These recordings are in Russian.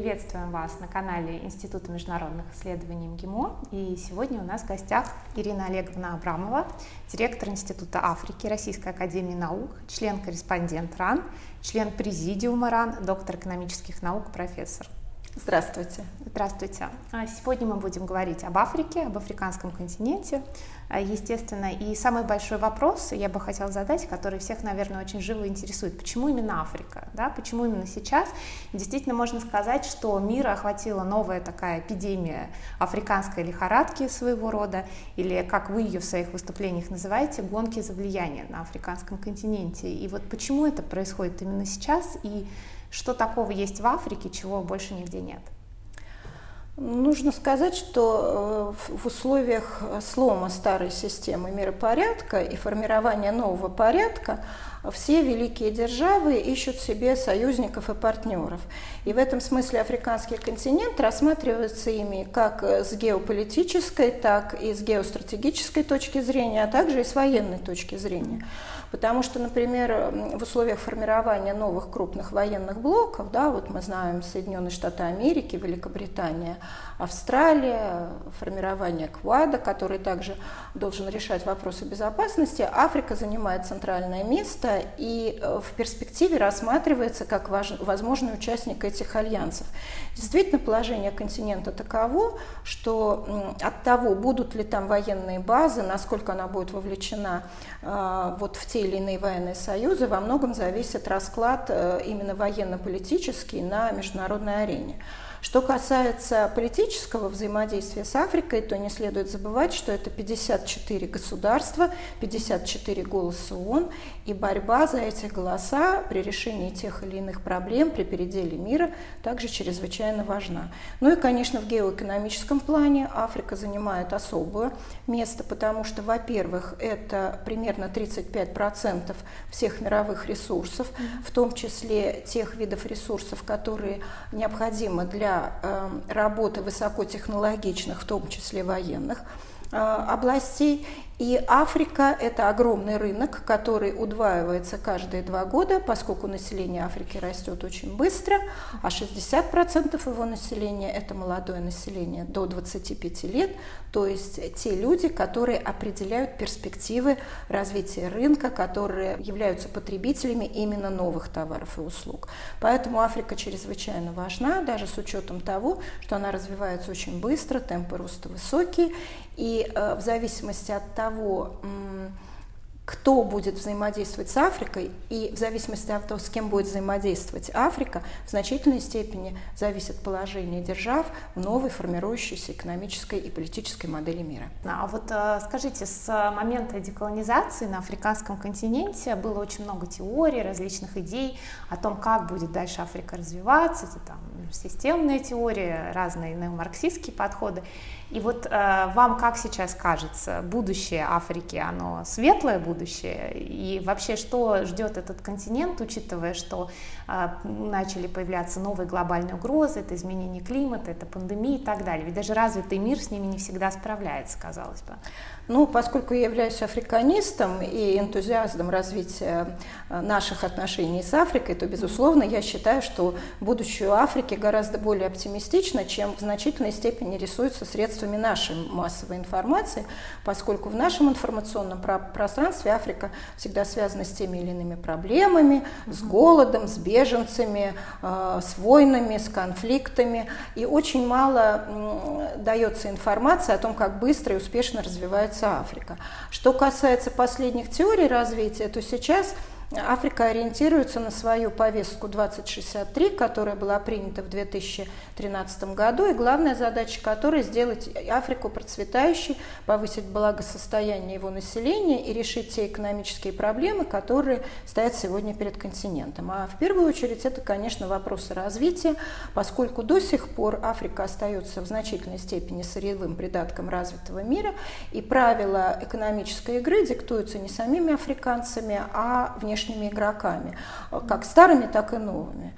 приветствуем вас на канале Института международных исследований МГИМО. И сегодня у нас в гостях Ирина Олеговна Абрамова, директор Института Африки Российской Академии Наук, член-корреспондент РАН, член президиума РАН, доктор экономических наук, профессор. Здравствуйте. Здравствуйте. А сегодня мы будем говорить об Африке, об африканском континенте, а, естественно. И самый большой вопрос я бы хотела задать, который всех, наверное, очень живо интересует. Почему именно Африка? Да? Почему именно сейчас? Действительно, можно сказать, что мир охватила новая такая эпидемия африканской лихорадки своего рода, или, как вы ее в своих выступлениях называете, гонки за влияние на африканском континенте. И вот почему это происходит именно сейчас, и что такого есть в Африке, чего больше нигде нет? Нужно сказать, что э, в условиях слома старой системы миропорядка и формирования нового порядка все великие державы ищут себе союзников и партнеров. И в этом смысле африканский континент рассматривается ими как с геополитической, так и с геостратегической точки зрения, а также и с военной точки зрения. Потому что, например, в условиях формирования новых крупных военных блоков, да, вот мы знаем Соединенные Штаты Америки, Великобритания, Австралия, формирование Квада, который также должен решать вопросы безопасности, Африка занимает центральное место и э, в перспективе рассматривается как возможный участник этих альянсов. Действительно, положение континента таково, что от того, будут ли там военные базы, насколько она будет вовлечена вот в те те или иные военные союзы, во многом зависит расклад э, именно военно-политический на международной арене. Что касается политического взаимодействия с Африкой, то не следует забывать, что это 54 государства, 54 голоса ООН, и борьба за эти голоса при решении тех или иных проблем, при переделе мира также чрезвычайно важна. Ну и, конечно, в геоэкономическом плане Африка занимает особое место, потому что, во-первых, это примерно 35% всех мировых ресурсов, в том числе тех видов ресурсов, которые необходимы для эм, работы высокотехнологичных, в том числе военных, э, областей. И Африка – это огромный рынок, который удваивается каждые два года, поскольку население Африки растет очень быстро, а 60% его населения – это молодое население до 25 лет, то есть те люди, которые определяют перспективы развития рынка, которые являются потребителями именно новых товаров и услуг. Поэтому Африка чрезвычайно важна, даже с учетом того, что она развивается очень быстро, темпы роста высокие, и э, в зависимости от того, того, кто будет взаимодействовать с Африкой, и в зависимости от того, с кем будет взаимодействовать Африка, в значительной степени зависит положение держав в новой формирующейся экономической и политической модели мира. А вот э, скажите, с момента деколонизации на африканском континенте было очень много теорий, различных идей о том, как будет дальше Африка развиваться, это там системные теории, разные неомарксистские подходы. И вот э, вам как сейчас кажется, будущее Африки, оно светлое будущее? И вообще, что ждет этот континент, учитывая, что э, начали появляться новые глобальные угрозы, это изменение климата, это пандемия и так далее? Ведь даже развитый мир с ними не всегда справляется, казалось бы. Ну, поскольку я являюсь африканистом и энтузиастом развития э, наших отношений с Африкой, то, безусловно, я считаю, что будущее Африки гораздо более оптимистично, чем в значительной степени рисуется средствами нашей массовой информации, поскольку в нашем информационном пространстве Африка всегда связана с теми или иными проблемами, с голодом, с беженцами, э, с войнами, с конфликтами, и очень мало дается информации о том, как быстро и успешно развивается Африка. Что касается последних теорий развития, то сейчас Африка ориентируется на свою повестку 2063, которая была принята в 2013 году, и главная задача которой сделать Африку процветающей, повысить благосостояние его населения и решить те экономические проблемы, которые стоят сегодня перед континентом. А в первую очередь это, конечно, вопросы развития, поскольку до сих пор Африка остается в значительной степени сырьевым придатком развитого мира, и правила экономической игры диктуются не самими африканцами, а внешними внешними игроками, как старыми, так и новыми.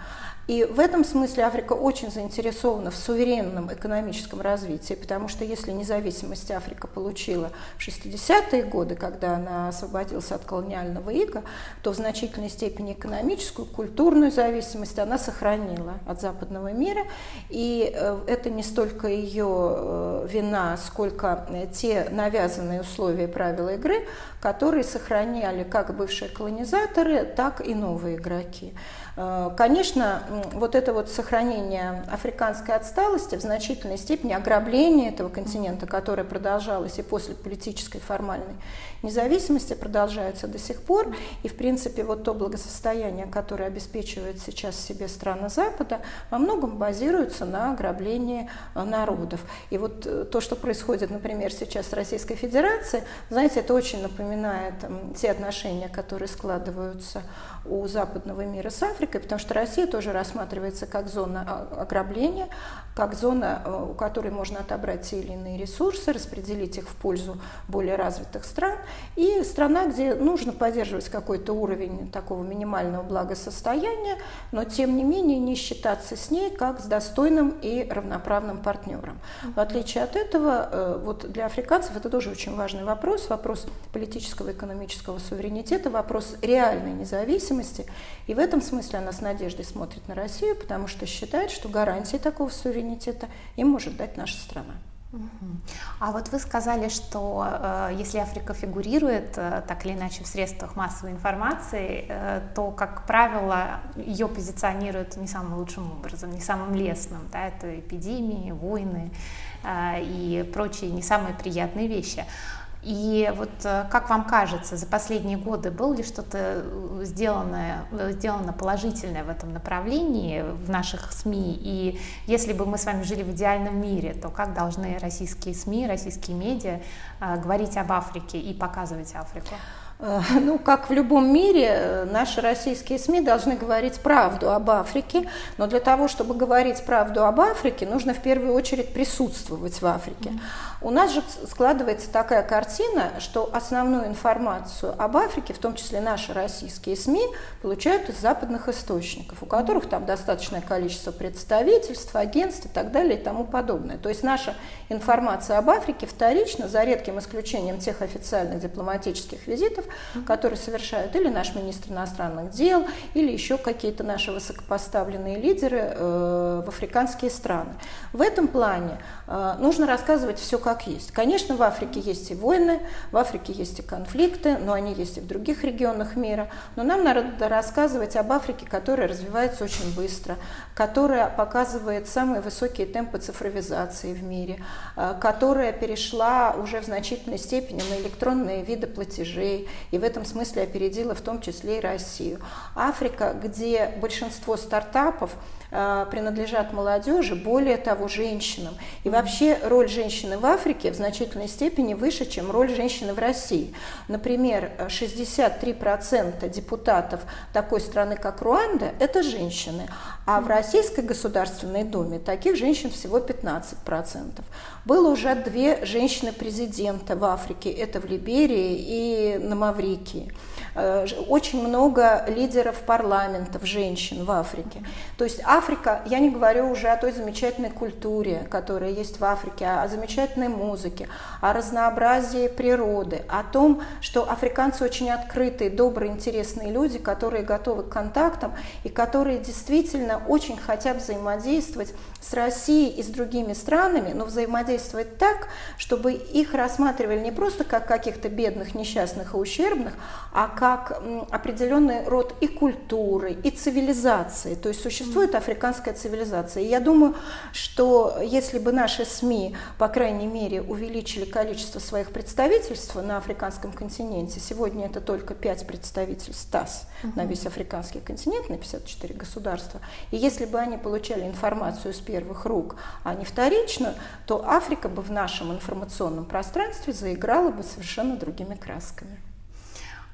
И в этом смысле Африка очень заинтересована в суверенном экономическом развитии, потому что если независимость Африка получила в 60-е годы, когда она освободилась от колониального ига, то в значительной степени экономическую, культурную зависимость она сохранила от западного мира. И э, это не столько ее э, вина, сколько э, те навязанные условия правила игры, которые сохраняли как бывшие колонизаторы, так и новые игроки. Конечно, вот это вот сохранение африканской отсталости, в значительной степени ограбление этого континента, которое продолжалось и после политической формальной независимости, продолжается до сих пор. И, в принципе, вот то благосостояние, которое обеспечивает сейчас себе страны Запада, во многом базируется на ограблении э, народов. И вот э, то, что происходит, например, сейчас в Российской Федерации, знаете, это очень напоминает те отношения, которые складываются у западного мира с Африкой, потому что Россия тоже рассматривается как зона а, ограбления, как зона, э, у которой можно отобрать те или иные ресурсы, распределить их в пользу более развитых стран, и страна, где нужно поддерживать какой-то уровень такого минимального благосостояния, но тем не менее не считаться с ней как с достойным и равноправным партнером. В отличие от этого, э, вот для африканцев это тоже очень важный вопрос, вопрос политического и экономического суверенитета, вопрос реальной независимости, и в этом смысле она с надеждой смотрит на Россию, потому что считает, что гарантии такого суверенитета им может дать наша страна. А вот вы сказали, что э, если Африка фигурирует э, так или иначе в средствах массовой информации, э, то, как правило, ее позиционируют не самым лучшим образом, не самым лестным. Да, это эпидемии, войны э, и прочие не самые приятные вещи. И вот э, как вам кажется, за последние годы было ли что-то э, сделано, э, сделано положительное в этом направлении в наших СМИ? И если бы мы с вами жили в идеальном мире, то как должны российские СМИ, российские медиа говорить об Африке и показывать Африку? Ну, как в любом мире, наши российские СМИ должны говорить правду об Африке, но для того, чтобы говорить правду об Африке, нужно в первую очередь присутствовать в Африке. Mm-hmm. У нас же складывается такая картина, что основную информацию об Африке, в том числе наши российские СМИ, получают из западных источников, у которых там достаточное количество представительств, агентств и так далее и тому подобное. То есть наша информация об Африке вторична, за редким исключением тех официальных дипломатических визитов, которые совершают или наш министр иностранных дел, или еще какие-то наши высокопоставленные лидеры э, в африканские страны. В этом плане э, нужно рассказывать все как есть. Конечно, в Африке есть и войны, в Африке есть и конфликты, но они есть и в других регионах мира. Но нам надо рассказывать об Африке, которая развивается очень быстро, которая показывает самые высокие темпы цифровизации в мире, э, которая перешла уже в значительной степени на электронные виды платежей и в этом смысле опередила в том числе и Россию. Африка, где большинство стартапов принадлежат молодежи, более того, женщинам. И вообще роль женщины в Африке в значительной степени выше, чем роль женщины в России. Например, 63% депутатов такой страны, как Руанда, это женщины, а в Российской Государственной Думе таких женщин всего 15%. Было уже две женщины-президента в Африке, это в Либерии и на Маврикии. Э, очень много лидеров парламентов, женщин в Африке. То есть Африка, я не говорю уже о той замечательной культуре, которая есть в Африке, о замечательной музыке, о разнообразии природы, о том, что африканцы очень открытые, добрые, интересные люди, которые готовы к контактам и которые действительно очень хотят взаимодействовать с Россией и с другими странами, но взаимодействовать так, чтобы их рассматривали не просто как каких-то бедных, несчастных и ущербных, а как определенный род и культуры, и цивилизации. То есть существует африканская цивилизация. И я думаю, что если бы наши СМИ, по крайней мере, увеличили количество своих представительств на африканском континенте, сегодня это только 5 представительств ТАСС на весь африканский континент, на 54 государства, и если бы они получали информацию с первых рук, а не вторично, то Африка бы в нашем информационном пространстве заиграла бы совершенно другими красками.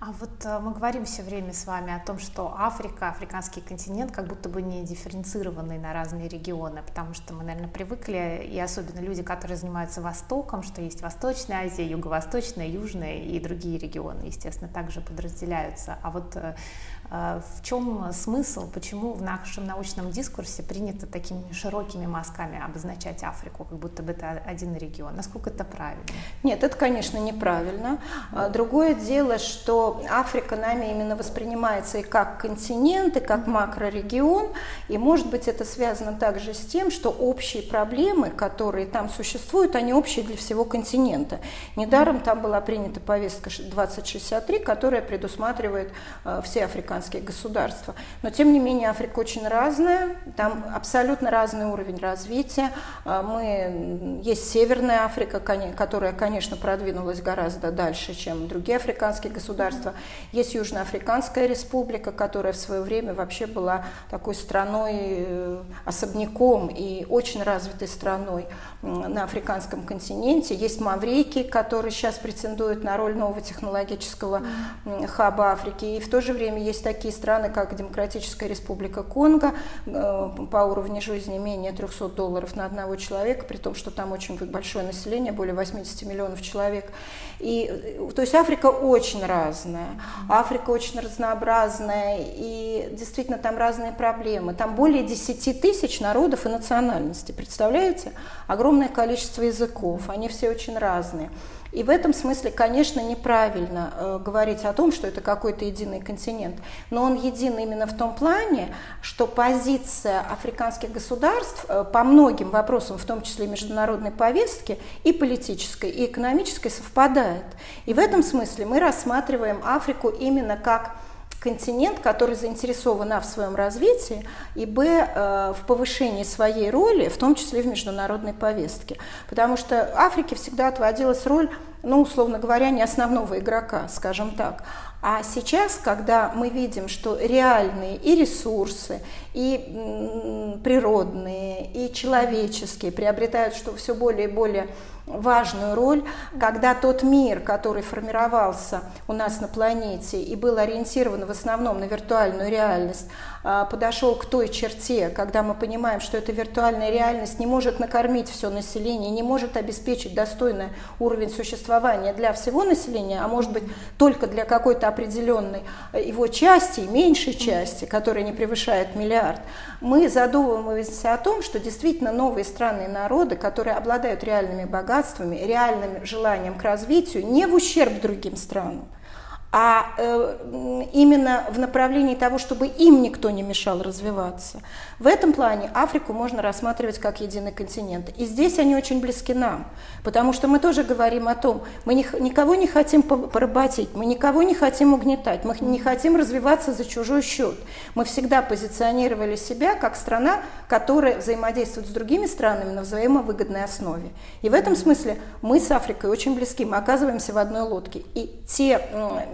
А вот э, мы говорим все время с вами о том, что Африка, африканский континент, как будто бы не дифференцированный на разные регионы, потому что мы, наверное, привыкли, и особенно люди, которые занимаются Востоком, что есть Восточная Азия, Юго-Восточная, Южная и другие регионы, естественно, также подразделяются. А вот э, э, в чем смысл, почему в нашем научном дискурсе принято такими широкими мазками обозначать Африку, как будто бы это один регион? Насколько это правильно? Нет, это, конечно, неправильно. А другое дело, что Африка нами именно воспринимается и как континент, и как макрорегион, и может быть это связано также с тем, что общие проблемы, которые там существуют, они общие для всего континента. Недаром там была принята повестка 2063, которая предусматривает э, все африканские государства. Но тем не менее Африка очень разная, там абсолютно разный уровень развития. Э, мы, есть Северная Африка, которая, конечно, продвинулась гораздо дальше, чем другие африканские государства, государства. Есть Южноафриканская республика, которая в свое время вообще была такой страной э, особняком и очень развитой страной на африканском континенте. Есть Маврикий, который сейчас претендует на роль нового технологического хаба Африки. И в то же время есть такие страны, как Демократическая республика Конго, э, по уровню жизни менее 300 долларов на одного человека, при том, что там очень большое население, более 80 миллионов человек. И, э, то есть Африка очень разная, Африка очень разнообразная, и действительно там разные проблемы. Там более 10 тысяч народов и национальностей, представляете? Огромное количество языков, они все очень разные. И в этом смысле, конечно, неправильно э, говорить о том, что это какой-то единый континент, но он един именно в том плане, что позиция африканских государств э, по многим вопросам, в том числе международной повестки, и политической, и экономической совпадает. И в этом смысле мы рассматриваем Африку именно как континент, который заинтересован а, в своем развитии, и б, э, в повышении своей роли, в том числе в международной повестке. Потому что Африке всегда отводилась роль, ну, условно говоря, не основного игрока, скажем так. А сейчас, когда мы видим, что реальные и ресурсы, и природные, и человеческие приобретают что все более и более важную роль, когда тот мир, который формировался у нас на планете и был ориентирован в основном на виртуальную реальность, подошел к той черте, когда мы понимаем, что эта виртуальная реальность не может накормить все население, не может обеспечить достойный уровень существования для всего населения, а может быть только для какой-то определенной его части, меньшей части, которая не превышает миллиард, мы задумываемся о том, что действительно новые страны и народы, которые обладают реальными богатствами, реальным желанием к развитию, не в ущерб другим странам, а э, именно в направлении того, чтобы им никто не мешал развиваться. В этом плане Африку можно рассматривать как единый континент. И здесь они очень близки нам, потому что мы тоже говорим о том, мы не, никого не хотим поработить, мы никого не хотим угнетать, мы не хотим развиваться за чужой счет. Мы всегда позиционировали себя как страна, которая взаимодействует с другими странами на взаимовыгодной основе. И в этом смысле мы с Африкой очень близки, мы оказываемся в одной лодке. И те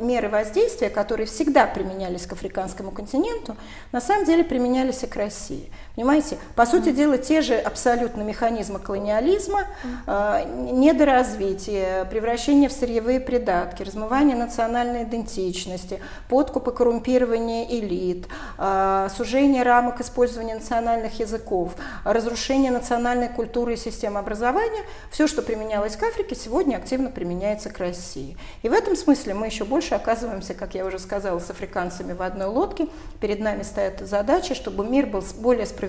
меры воздействия, которые всегда применялись к африканскому континенту, на самом деле применялись и к России. Понимаете, по сути дела, те же абсолютно механизмы колониализма, э, недоразвитие, превращение в сырьевые придатки, размывание национальной идентичности, подкуп и коррумпирование элит, э, сужение рамок использования национальных языков, разрушение национальной культуры и системы образования, все, что применялось к Африке, сегодня активно применяется к России. И в этом смысле мы еще больше оказываемся, как я уже сказала, с африканцами в одной лодке. Перед нами стоят задачи, чтобы мир был более справедливым,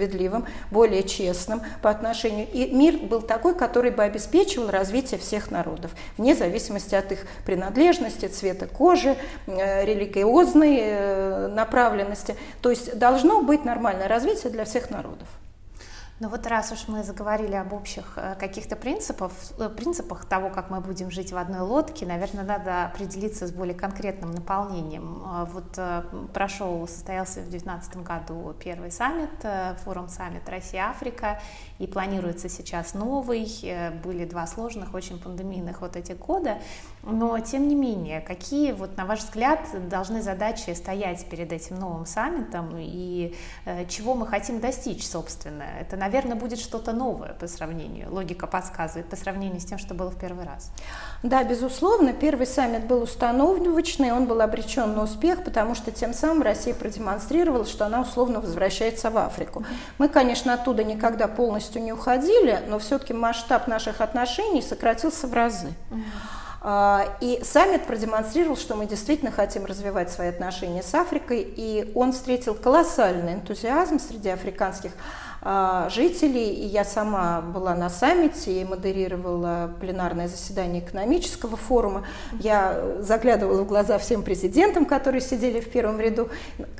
более честным по отношению. И мир был такой, который бы обеспечивал развитие всех народов, вне зависимости от их принадлежности, цвета кожи, э, религиозной э, направленности. То есть должно быть нормальное развитие для всех народов. Ну вот раз уж мы заговорили об общих э, каких-то принципах, э, принципах того, как мы будем жить в одной лодке, наверное, надо определиться с более конкретным наполнением. Э, вот прошел, состоялся в 2019 году первый саммит, форум саммит Россия-Африка, и планируется сейчас новый. Были два сложных, очень пандемийных вот этих года. Но, тем не менее, какие, вот, на ваш взгляд, должны задачи стоять перед этим новым саммитом и чего мы хотим достичь, собственно? Это, наверное, будет что-то новое по сравнению, логика подсказывает, по сравнению с тем, что было в первый раз. Да, безусловно, первый саммит был установочный, он был обречен на успех, потому что тем самым Россия продемонстрировала, что она условно возвращается в Африку. Мы, конечно, оттуда никогда полностью не уходили, но все-таки масштаб наших отношений сократился в разы. А, и саммит продемонстрировал, что мы действительно хотим развивать свои отношения с Африкой, и он встретил колоссальный энтузиазм среди африканских жителей. И я сама была на саммите и модерировала пленарное заседание экономического форума. Я заглядывала в глаза всем президентам, которые сидели в первом ряду,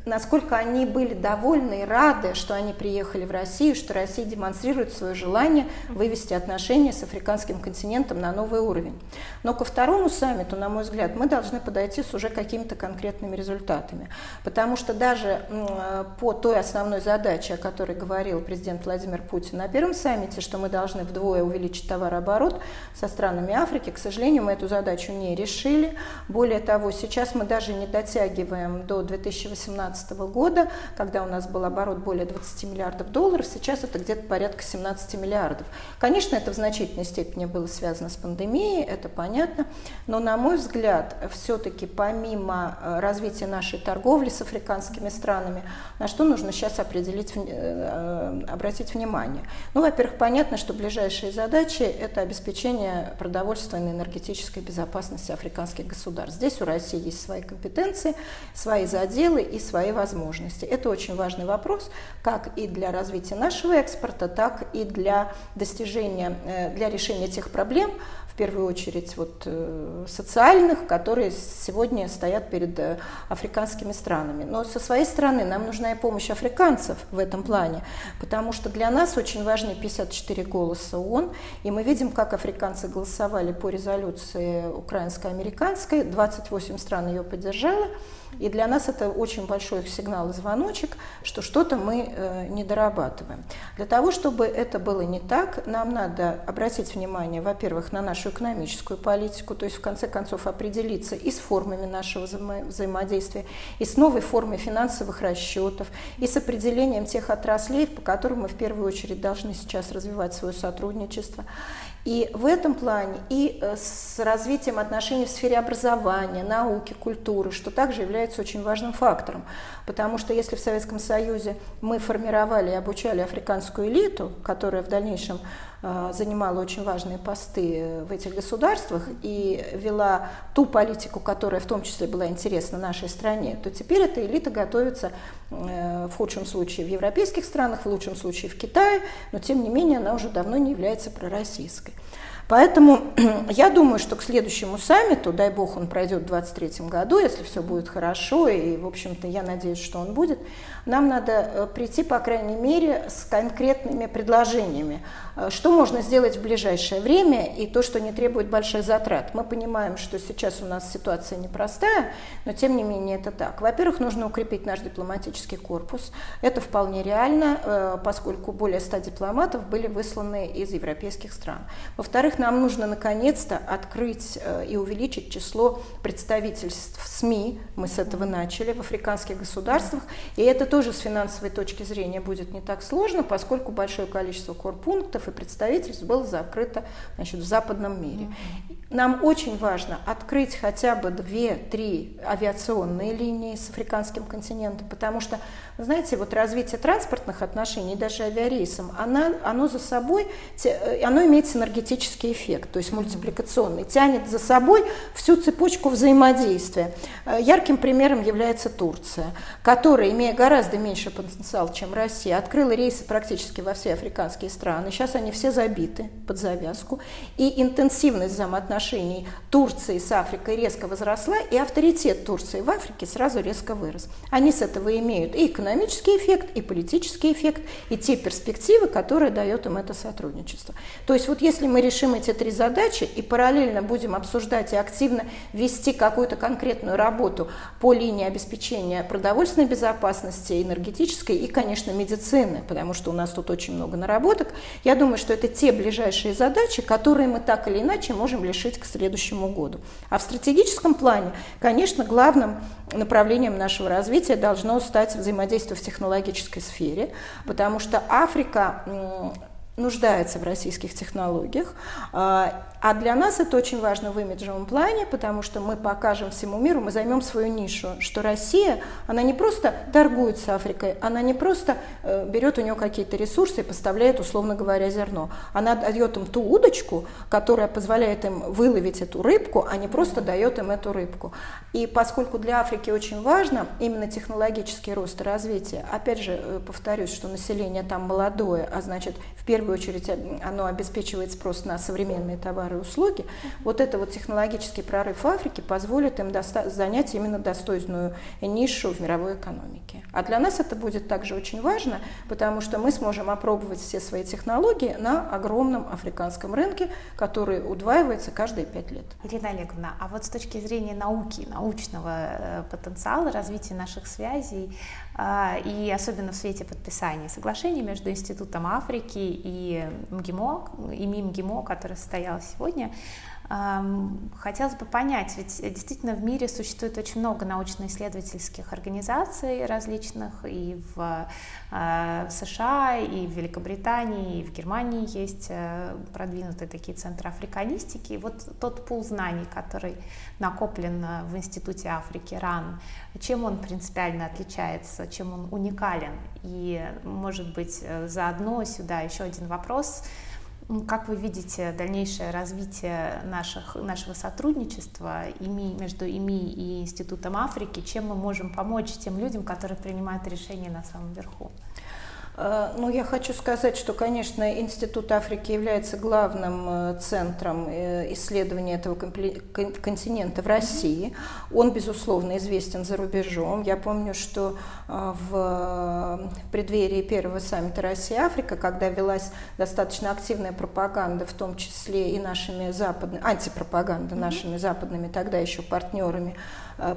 насколько они были довольны и рады, что они приехали в Россию, что Россия демонстрирует свое желание вывести отношения с африканским континентом на новый уровень. Но ко второму саммиту, на мой взгляд, мы должны подойти с уже какими-то конкретными результатами. Потому что даже по той основной задаче, о которой говорил президент, президент Владимир Путин на первом саммите, что мы должны вдвое увеличить товарооборот со странами Африки. К сожалению, мы эту задачу не решили. Более того, сейчас мы даже не дотягиваем до 2018 года, когда у нас был оборот более 20 миллиардов долларов. Сейчас это где-то порядка 17 миллиардов. Конечно, это в значительной степени было связано с пандемией, это понятно. Но, на мой взгляд, все-таки помимо э, развития нашей торговли с африканскими странами, на что нужно сейчас определить э, обратить внимание? Ну, во-первых, понятно, что ближайшие задачи – это обеспечение продовольственной и энергетической безопасности африканских государств. Здесь у России есть свои компетенции, свои заделы и свои возможности. Это очень важный вопрос, как и для развития нашего экспорта, так и для достижения, э, для решения тех проблем, в первую очередь вот, э, социальных, которые сегодня стоят перед э, африканскими странами. Но со своей стороны нам нужна и помощь африканцев в этом плане, потому что для нас очень важны 54 голоса ООН, и мы видим, как африканцы голосовали по резолюции украинско-американской, 28 стран ее поддержало, и для нас это очень большой сигнал и звоночек, что что-то мы э, не дорабатываем. Для того, чтобы это было не так, нам надо обратить внимание, во-первых, на нашу экономическую политику, то есть в конце концов определиться и с формами нашего взаимо взаимодействия, и с новой формой финансовых расчетов, и с определением тех отраслей, по которым мы в первую очередь должны сейчас развивать свое сотрудничество. И в этом плане и э, с развитием отношений в сфере образования, науки, культуры, что также является очень важным фактором. Потому что если в Советском Союзе мы формировали и обучали африканскую элиту, которая в дальнейшем занимала очень важные посты в этих государствах и вела ту политику, которая в том числе была интересна нашей стране, то теперь эта элита готовится э, в худшем случае в европейских странах, в лучшем случае в Китае, но тем не менее она уже давно не является пророссийской. Поэтому я думаю, что к следующему саммиту, дай бог он пройдет в 2023 году, если все будет хорошо, и, в общем-то, я надеюсь, что он будет, нам надо э, прийти, по крайней мере, с конкретными предложениями, э, что можно сделать в ближайшее время и то, что не требует больших затрат. Мы понимаем, что сейчас у нас ситуация непростая, но тем не менее это так. Во-первых, нужно укрепить наш дипломатический корпус. Это вполне реально, э, поскольку более 100 дипломатов были высланы из европейских стран. Во-вторых, нам нужно наконец-то открыть и увеличить число представительств СМИ, мы с этого начали, в африканских государствах, и это тоже с финансовой точки зрения будет не так сложно, поскольку большое количество корпунктов и представительств было закрыто значит, в западном мире. Нам очень важно открыть хотя бы две-три авиационные линии с африканским континентом, потому что, знаете, вот развитие транспортных отношений, даже авиарейсом, она, оно за собой, оно имеет синергетический эффект, то есть мультипликационный, тянет за собой всю цепочку взаимодействия. Э, ярким примером является Турция, которая, имея гораздо гораздо меньше потенциал, чем Россия, открыла рейсы практически во все африканские страны. Сейчас они все забиты под завязку. И интенсивность взаимоотношений Турции с Африкой резко возросла, и авторитет Турции в Африке сразу резко вырос. Они с этого имеют и экономический эффект, и политический эффект, и те перспективы, которые дает им это сотрудничество. То есть вот если мы решим эти три задачи и параллельно будем обсуждать и активно вести какую-то конкретную работу по линии обеспечения продовольственной безопасности, энергетической, и, конечно, медицины, потому что у нас тут очень много наработок. Я думаю, что это те ближайшие задачи, которые мы так или иначе можем решить к следующему году. А в стратегическом плане, конечно, главным направлением нашего развития должно стать взаимодействие в технологической сфере, потому что Африка нуждается в российских технологиях. А, для нас это очень важно в имиджевом плане, потому что мы покажем всему миру, мы займем свою нишу, что Россия, она не просто торгует с Африкой, она не просто э, берет у нее какие-то ресурсы и поставляет, условно говоря, зерно. Она дает им ту удочку, которая позволяет им выловить эту рыбку, а не просто дает им эту рыбку. И поскольку для Африки очень важно именно технологический рост и развитие, опять же, э, повторюсь, что население там молодое, а значит, в первую очередь оно обеспечивает спрос на современные товары и услуги, вот это вот технологический прорыв в Африке позволит им занять именно достойную нишу в мировой экономике. А для нас это будет также очень важно, потому что мы сможем опробовать все свои технологии на огромном африканском рынке, который удваивается каждые пять лет. Ирина Олеговна, а вот с точки зрения науки, научного э, потенциала, развития наших связей, а, и особенно в свете подписания соглашений между Институтом Африки и МГИМО, и МИМГИМО, которое состоялось сегодня, Хотелось бы понять, ведь действительно в мире существует очень много научно-исследовательских организаций различных, и в а, США, и в Великобритании, и в Германии есть э, продвинутые такие центры африканистики. И вот тот пул знаний, который накоплен э, в Институте Африки РАН, чем он принципиально отличается, чем он уникален? И, может быть, э, заодно сюда еще один вопрос – как вы видите дальнейшее развитие наших, нашего сотрудничества ИМИ, между ИМИ и Институтом Африки? Чем мы можем помочь тем людям, которые принимают решения на самом верху? Э, ну, я хочу сказать, что, конечно, Институт Африки является главным э, центром э, исследования этого континента в России. Он, безусловно, известен за рубежом. Я помню, что в преддверии первого саммита Россия-Африка, когда велась достаточно активная пропаганда, в том числе и нашими западными, антипропаганда нашими западными тогда еще партнерами,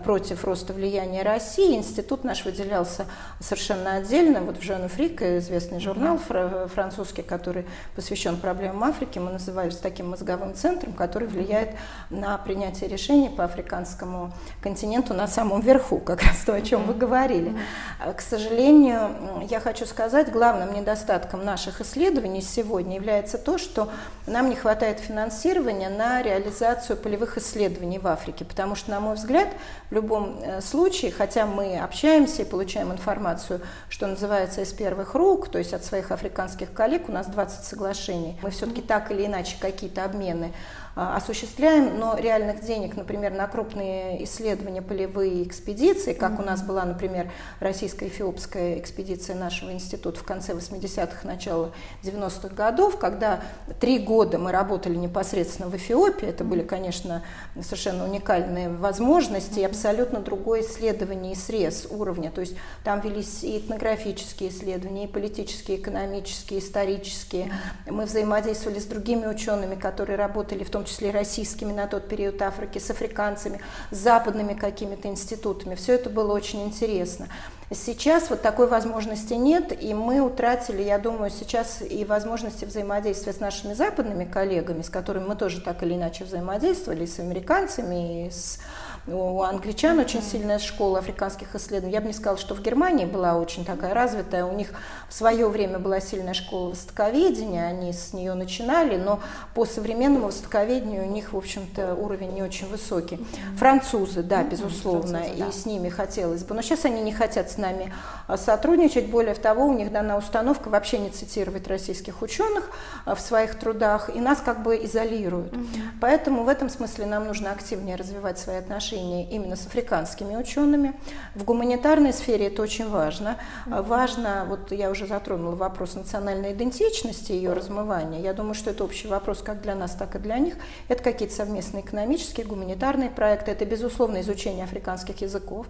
против роста влияния России. Институт наш выделялся совершенно отдельно. Вот в Жан Фрик, известный журнал французский, который посвящен проблемам Африки, мы назывались таким мозговым центром, который влияет на принятие решений по африканскому континенту на самом верху, как раз то, о чем вы говорили. Э, к сожалению, я хочу сказать, главным недостатком наших исследований сегодня является то, что нам не хватает финансирования на реализацию полевых исследований в Африке, потому что, на мой взгляд, в любом э, случае, хотя мы общаемся и получаем информацию, что называется, из первых рук, то есть от своих африканских коллег, у нас 20 соглашений, мы все-таки так или иначе какие-то обмены осуществляем, но реальных денег, например, на крупные исследования, полевые экспедиции, как mm-hmm. у нас была, например, российско-эфиопская экспедиция нашего института в конце 80-х, начало 90-х годов, когда три года мы работали непосредственно в Эфиопии, это были, конечно, совершенно уникальные возможности и абсолютно другое исследование и срез уровня, то есть там велись и этнографические исследования, и политические, экономические, исторические, мы взаимодействовали с другими учеными, которые работали в том числе российскими на тот период Африки, с африканцами, с западными какими-то институтами. Все это было очень интересно. Сейчас вот такой возможности нет, и мы утратили, я думаю, сейчас и возможности взаимодействия с нашими западными коллегами, с которыми мы тоже так или иначе взаимодействовали, и с американцами, и с у англичан очень сильная школа африканских исследований. Я бы не сказала, что в Германии была очень такая развитая. У них в свое время была сильная школа востоковедения, они с нее начинали, но по современному востоковедению у них, в общем-то, уровень не очень высокий. Французы, да, безусловно, Французы, да. и с ними хотелось бы. Но сейчас они не хотят с нами а, сотрудничать. Более того, у них дана установка вообще не цитировать российских ученых а, в своих трудах, и нас как бы изолируют. Поэтому в этом смысле нам нужно активнее развивать свои отношения отношения именно с африканскими учеными. В гуманитарной сфере это очень важно. Важно, вот я уже затронула вопрос национальной идентичности, ее размывания. Я думаю, что это общий вопрос как для нас, так и для них. Это какие-то совместные экономические, гуманитарные проекты. Это, безусловно, изучение африканских языков,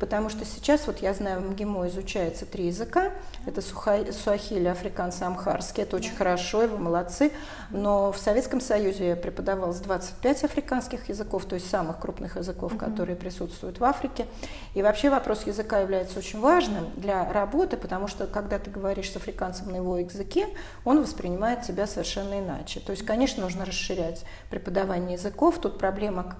потому что сейчас, вот я знаю, в МГИМО изучается три языка. Это суахили, африканцы, амхарский. Это очень хорошо, и вы молодцы. Но в Советском Союзе преподавалось 25 африканских языков, то есть самых крупных языков языков, которые присутствуют в Африке. И вообще вопрос языка является очень важным для работы, потому что когда ты говоришь с африканцем на его языке, он воспринимает тебя совершенно иначе. То есть, конечно, нужно расширять преподавание языков. Тут проблема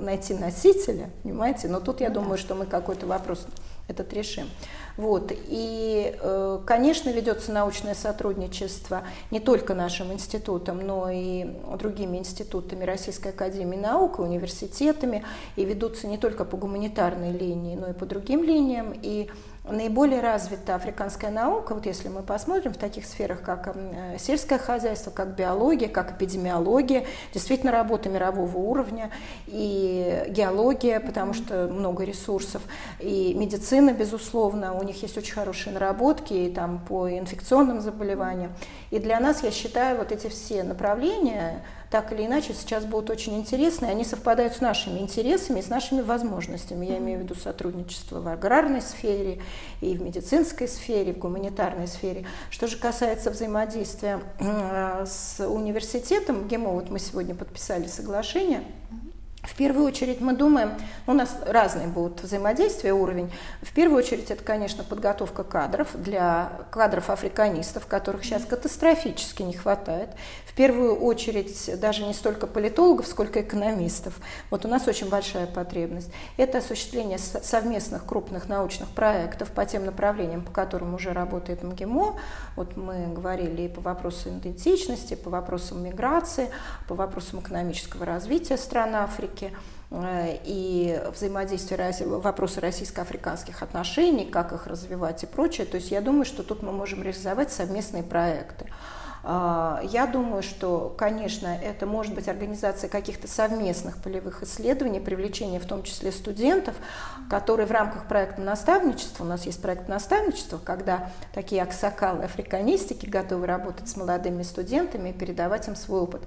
найти носителя, понимаете? Но тут я думаю, что мы какой-то вопрос этот решим. Вот. И, э, конечно, ведется научное сотрудничество не только нашим институтом, но и другими институтами Российской Академии Наук, университетами, и ведутся не только по гуманитарной линии, но и по другим линиям. И наиболее развита африканская наука, вот если мы посмотрим в таких сферах, как э, сельское хозяйство, как биология, как эпидемиология, действительно работа мирового уровня, и геология, потому что много ресурсов, и медицина, безусловно, у них есть очень хорошие наработки и там, по инфекционным заболеваниям. И для нас, я считаю, вот эти все направления, так или иначе сейчас будут очень интересны, они совпадают с нашими интересами и с нашими возможностями. Я имею в виду сотрудничество в аграрной сфере, и в медицинской сфере, в гуманитарной сфере. Что же касается взаимодействия с университетом ГИМО, вот мы сегодня подписали соглашение, в первую очередь мы думаем, у нас разные будут взаимодействия, уровень. В первую очередь это, конечно, подготовка кадров для кадров африканистов, которых сейчас катастрофически не хватает. В первую очередь даже не столько политологов, сколько экономистов. Вот у нас очень большая потребность. Это осуществление совместных крупных научных проектов по тем направлениям, по которым уже работает МГИМО. Вот мы говорили и по вопросу идентичности, по вопросам миграции, по вопросам экономического развития стран Африки Африке э, и взаимодействие, вопросы российско-африканских отношений, как их развивать и прочее. То есть я думаю, что тут мы можем реализовать совместные проекты. А, я думаю, что, конечно, это может быть организация каких-то совместных полевых исследований, привлечение в том числе студентов, которые в рамках проекта наставничества, у нас есть проект наставничества, когда такие аксакалы, африканистики готовы работать с молодыми студентами и передавать им свой опыт.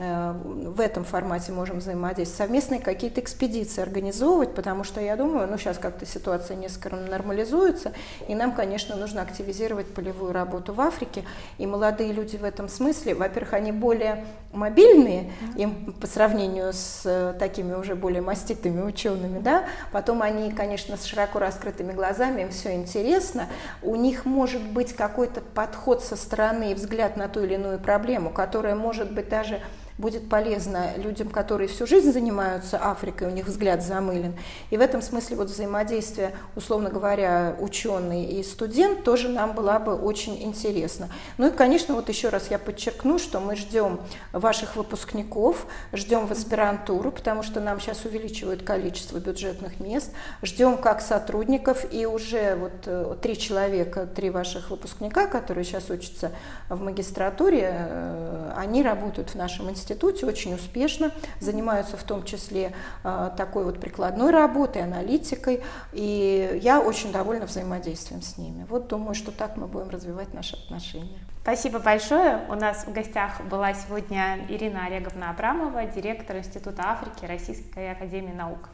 Э, в этом формате можем взаимодействовать, совместные какие-то экспедиции организовывать, потому что я думаю, ну сейчас как-то ситуация несколько нормализуется, и нам, конечно, нужно активизировать полевую работу в Африке, и молодые люди в этом смысле, во-первых, они более мобильные им по сравнению с э, такими уже более маститыми учеными, да, потом они, конечно, с широко раскрытыми глазами, им все интересно, у них может быть какой-то подход со стороны и взгляд на ту или иную проблему, которая может быть даже будет полезно людям, которые всю жизнь занимаются Африкой, у них взгляд замылен. И в этом смысле вот взаимодействие, условно говоря, ученый и студент тоже нам было бы очень интересно. Ну и, конечно, вот еще раз я подчеркну, что мы ждем ваших выпускников, ждем в аспирантуру, потому что нам сейчас увеличивают количество бюджетных мест, ждем как сотрудников, и уже вот э, три человека, три ваших выпускника, которые сейчас учатся в магистратуре, э, они работают в нашем институте институте очень успешно, занимаются в том числе э, такой вот прикладной работой, аналитикой, и я очень довольна взаимодействием с ними. Вот думаю, что так мы будем развивать наши отношения. Спасибо большое. У нас в гостях была сегодня Ирина Олеговна Абрамова, директор Института Африки Российской Академии Наук.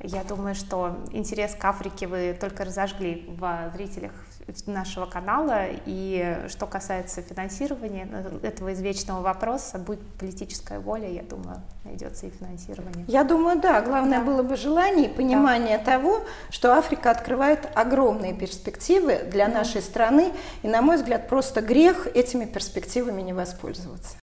Я думаю, что интерес к Африке вы только разожгли в зрителях нашего канала. И что касается финансирования этого извечного вопроса, будет политическая воля, я думаю, найдется и финансирование. Я думаю, да. Главное да. было бы желание и понимание да. того, что Африка открывает огромные перспективы для да. нашей страны. И, на мой взгляд, просто грех этими перспективами не воспользоваться.